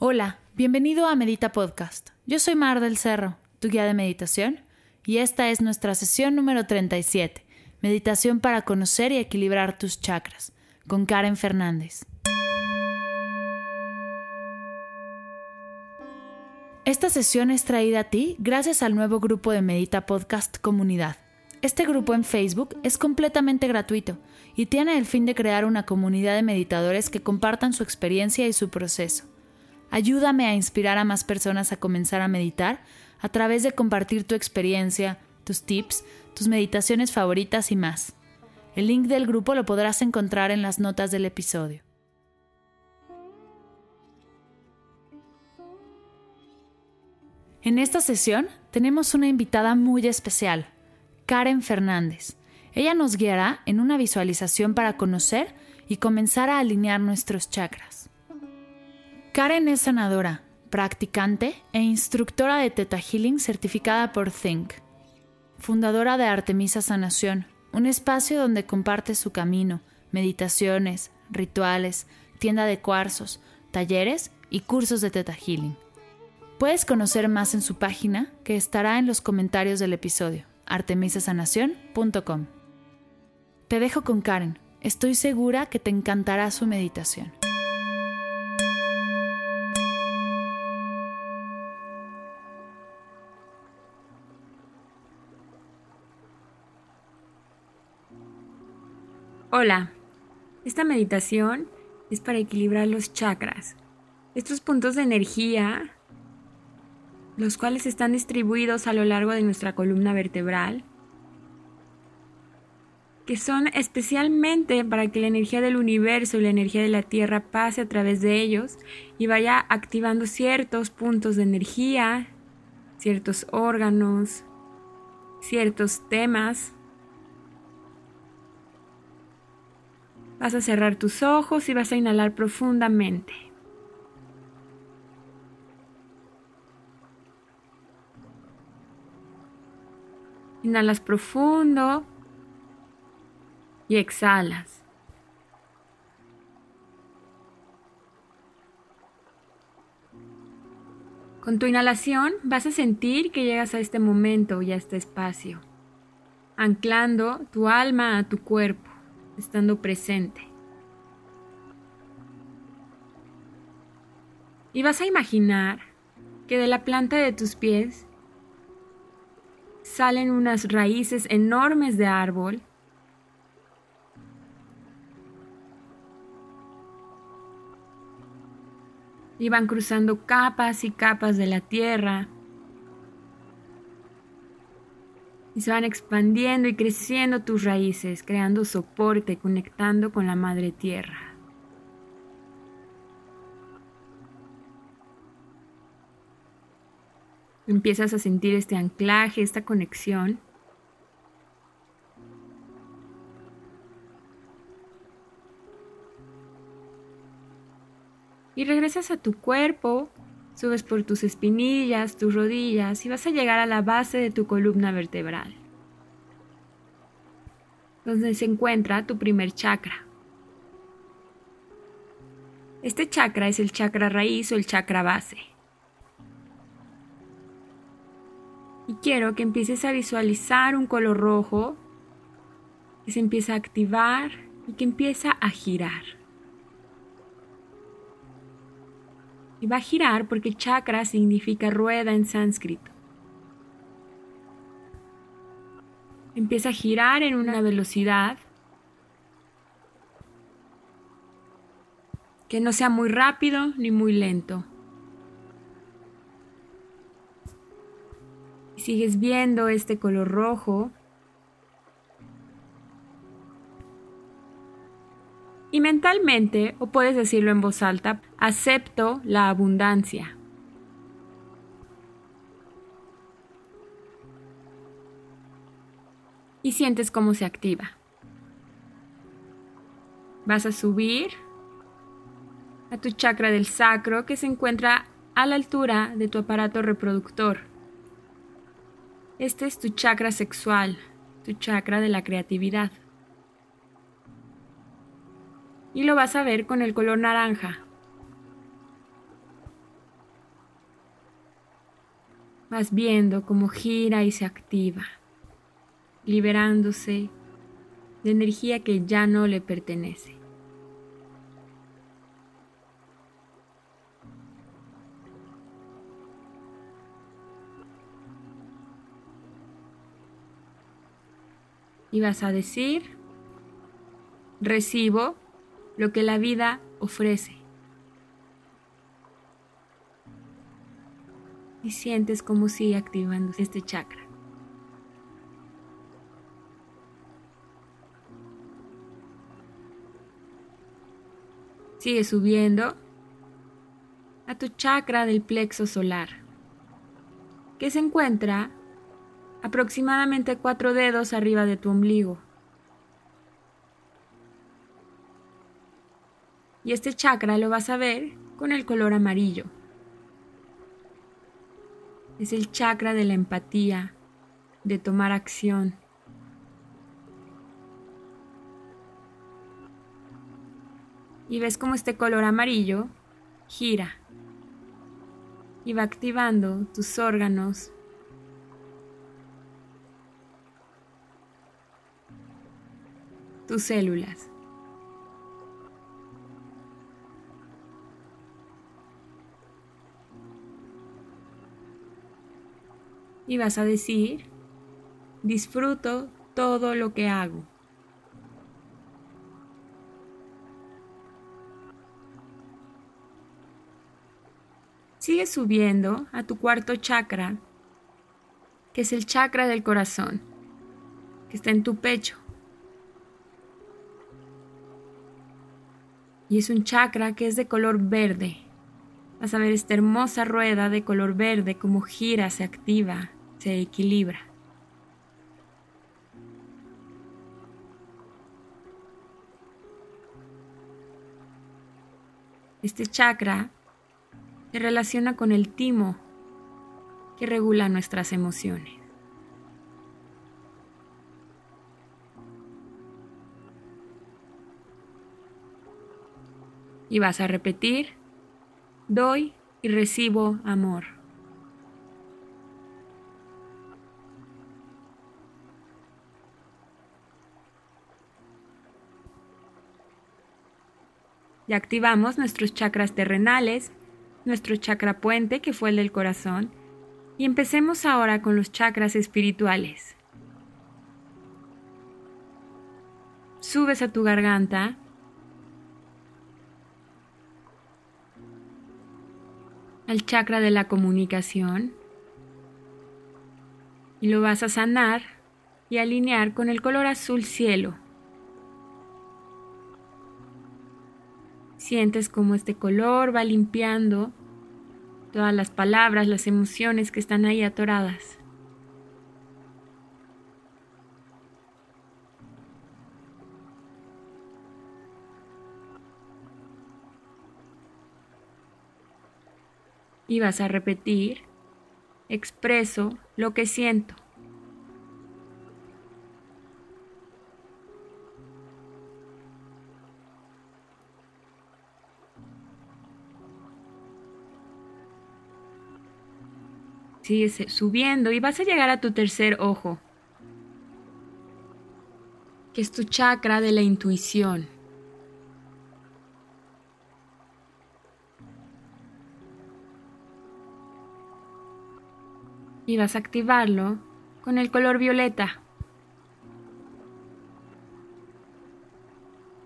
Hola, bienvenido a Medita Podcast. Yo soy Mar del Cerro, tu guía de meditación, y esta es nuestra sesión número 37, Meditación para conocer y equilibrar tus chakras, con Karen Fernández. Esta sesión es traída a ti gracias al nuevo grupo de Medita Podcast Comunidad. Este grupo en Facebook es completamente gratuito y tiene el fin de crear una comunidad de meditadores que compartan su experiencia y su proceso. Ayúdame a inspirar a más personas a comenzar a meditar a través de compartir tu experiencia, tus tips, tus meditaciones favoritas y más. El link del grupo lo podrás encontrar en las notas del episodio. En esta sesión tenemos una invitada muy especial, Karen Fernández. Ella nos guiará en una visualización para conocer y comenzar a alinear nuestros chakras. Karen es sanadora, practicante e instructora de Theta Healing certificada por Think, fundadora de Artemisa Sanación, un espacio donde comparte su camino, meditaciones, rituales, tienda de cuarzos, talleres y cursos de Theta Healing. Puedes conocer más en su página que estará en los comentarios del episodio, artemisasanación.com. Te dejo con Karen, estoy segura que te encantará su meditación. Hola, esta meditación es para equilibrar los chakras, estos puntos de energía los cuales están distribuidos a lo largo de nuestra columna vertebral, que son especialmente para que la energía del universo y la energía de la Tierra pase a través de ellos y vaya activando ciertos puntos de energía, ciertos órganos, ciertos temas. Vas a cerrar tus ojos y vas a inhalar profundamente. Inhalas profundo y exhalas. Con tu inhalación vas a sentir que llegas a este momento y a este espacio, anclando tu alma a tu cuerpo, estando presente. Y vas a imaginar que de la planta de tus pies salen unas raíces enormes de árbol. Y van cruzando capas y capas de la tierra. Y se van expandiendo y creciendo tus raíces, creando soporte, conectando con la madre tierra. Empiezas a sentir este anclaje, esta conexión. Y regresas a tu cuerpo, subes por tus espinillas, tus rodillas y vas a llegar a la base de tu columna vertebral, donde se encuentra tu primer chakra. Este chakra es el chakra raíz o el chakra base. Y quiero que empieces a visualizar un color rojo que se empieza a activar y que empieza a girar. Y va a girar porque chakra significa rueda en sánscrito. Empieza a girar en una velocidad que no sea muy rápido ni muy lento. sigues viendo este color rojo. Mentalmente, o puedes decirlo en voz alta, acepto la abundancia. Y sientes cómo se activa. Vas a subir a tu chakra del sacro que se encuentra a la altura de tu aparato reproductor. Este es tu chakra sexual, tu chakra de la creatividad. Y lo vas a ver con el color naranja. Vas viendo cómo gira y se activa, liberándose de energía que ya no le pertenece. Y vas a decir, recibo lo que la vida ofrece. Y sientes como sigue activando este chakra. Sigue subiendo a tu chakra del plexo solar, que se encuentra aproximadamente cuatro dedos arriba de tu ombligo. Y este chakra lo vas a ver con el color amarillo. Es el chakra de la empatía, de tomar acción. Y ves cómo este color amarillo gira y va activando tus órganos tus células. Y vas a decir, disfruto todo lo que hago. Sigue subiendo a tu cuarto chakra, que es el chakra del corazón, que está en tu pecho. Y es un chakra que es de color verde. Vas a ver esta hermosa rueda de color verde como gira, se activa, se equilibra. Este chakra se relaciona con el timo que regula nuestras emociones. Y vas a repetir, doy y recibo amor. Ya activamos nuestros chakras terrenales, nuestro chakra puente que fue el del corazón, y empecemos ahora con los chakras espirituales. Subes a tu garganta al chakra de la comunicación y lo vas a sanar y alinear con el color azul cielo. Sientes como este color va limpiando todas las palabras, las emociones que están ahí atoradas. y vas a repetir, expreso lo que siento. Sigues subiendo y vas a llegar a tu tercer ojo, que es tu chakra de la intuición. y vas a activarlo con el color violeta.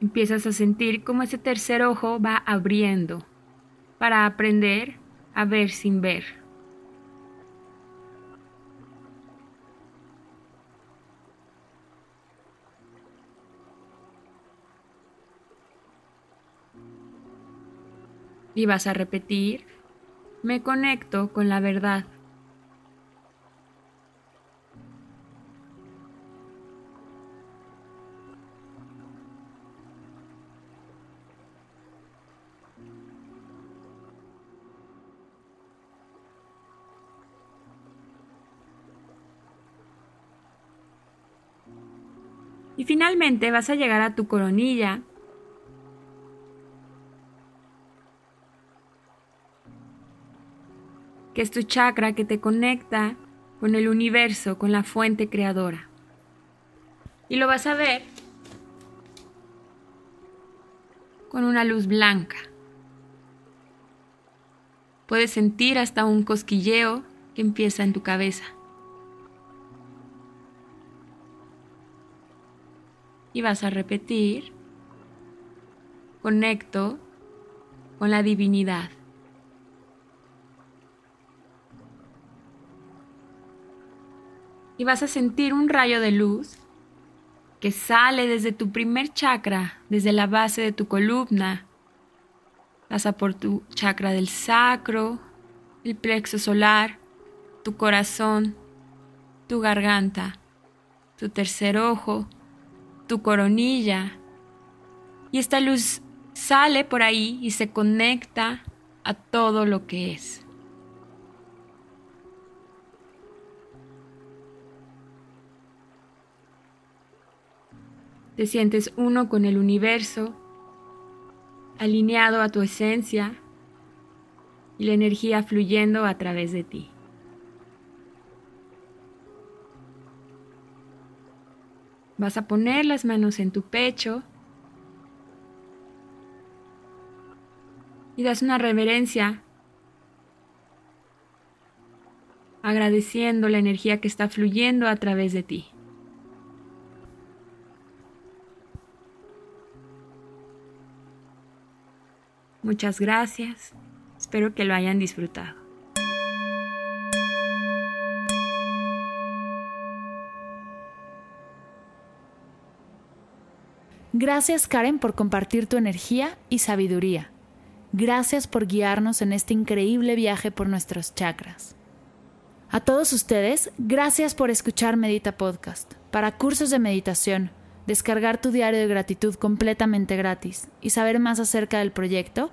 Empiezas a sentir cómo ese tercer ojo va abriendo para aprender a ver sin ver. Y vas a repetir, me conecto con la verdad. Y finalmente vas a llegar a tu coronilla. Que es tu chakra que te conecta con el universo, con la fuente creadora. Y lo vas a ver con una luz blanca. Puedes sentir hasta un cosquilleo que empieza en tu cabeza. Y vas a repetir, conecto con la divinidad. Y vas a sentir un rayo de luz que sale desde tu primer chakra, desde la base de tu columna, pasa por tu chakra del sacro, el plexo solar, tu corazón, tu garganta, tu tercer ojo, tu coronilla. Y esta luz sale por ahí y se conecta a todo lo que es. Te sientes uno con el universo, alineado a tu esencia y la energía fluyendo a través de ti. Vas a poner las manos en tu pecho y das una reverencia agradeciendo la energía que está fluyendo a través de ti. Muchas gracias. Espero que lo hayan disfrutado. Gracias Karen por compartir tu energía y sabiduría. Gracias por guiarnos en este increíble viaje por nuestros chakras. A todos ustedes, gracias por escuchar Medita Podcast. Para cursos de meditación, descargar tu diario de gratitud completamente gratis y saber más acerca del proyecto,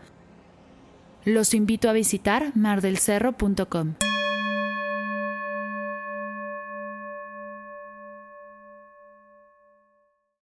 los invito a visitar mardelcerro.com.